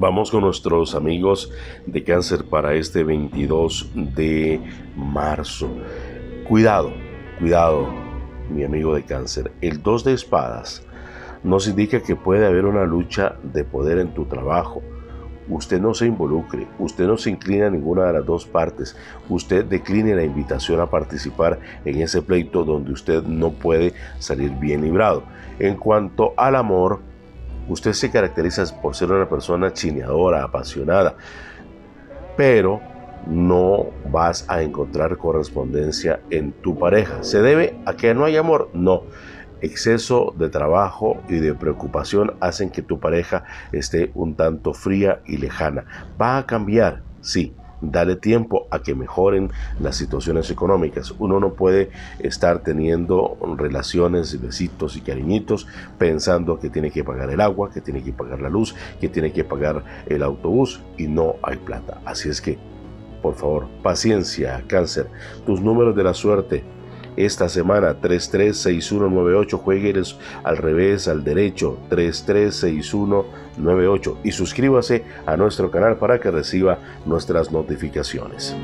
Vamos con nuestros amigos de cáncer para este 22 de marzo. Cuidado, cuidado, mi amigo de cáncer. El 2 de espadas nos indica que puede haber una lucha de poder en tu trabajo. Usted no se involucre, usted no se inclina a ninguna de las dos partes, usted decline la invitación a participar en ese pleito donde usted no puede salir bien librado. En cuanto al amor, usted se caracteriza por ser una persona chineadora, apasionada, pero no vas a encontrar correspondencia en tu pareja. ¿Se debe a que no hay amor? No. Exceso de trabajo y de preocupación hacen que tu pareja esté un tanto fría y lejana. ¿Va a cambiar? Sí, dale tiempo a que mejoren las situaciones económicas. Uno no puede estar teniendo relaciones, besitos y cariñitos pensando que tiene que pagar el agua, que tiene que pagar la luz, que tiene que pagar el autobús y no hay plata. Así es que, por favor, paciencia, cáncer. Tus números de la suerte esta semana 336198 juegues al revés al derecho 336198 y suscríbase a nuestro canal para que reciba nuestras notificaciones.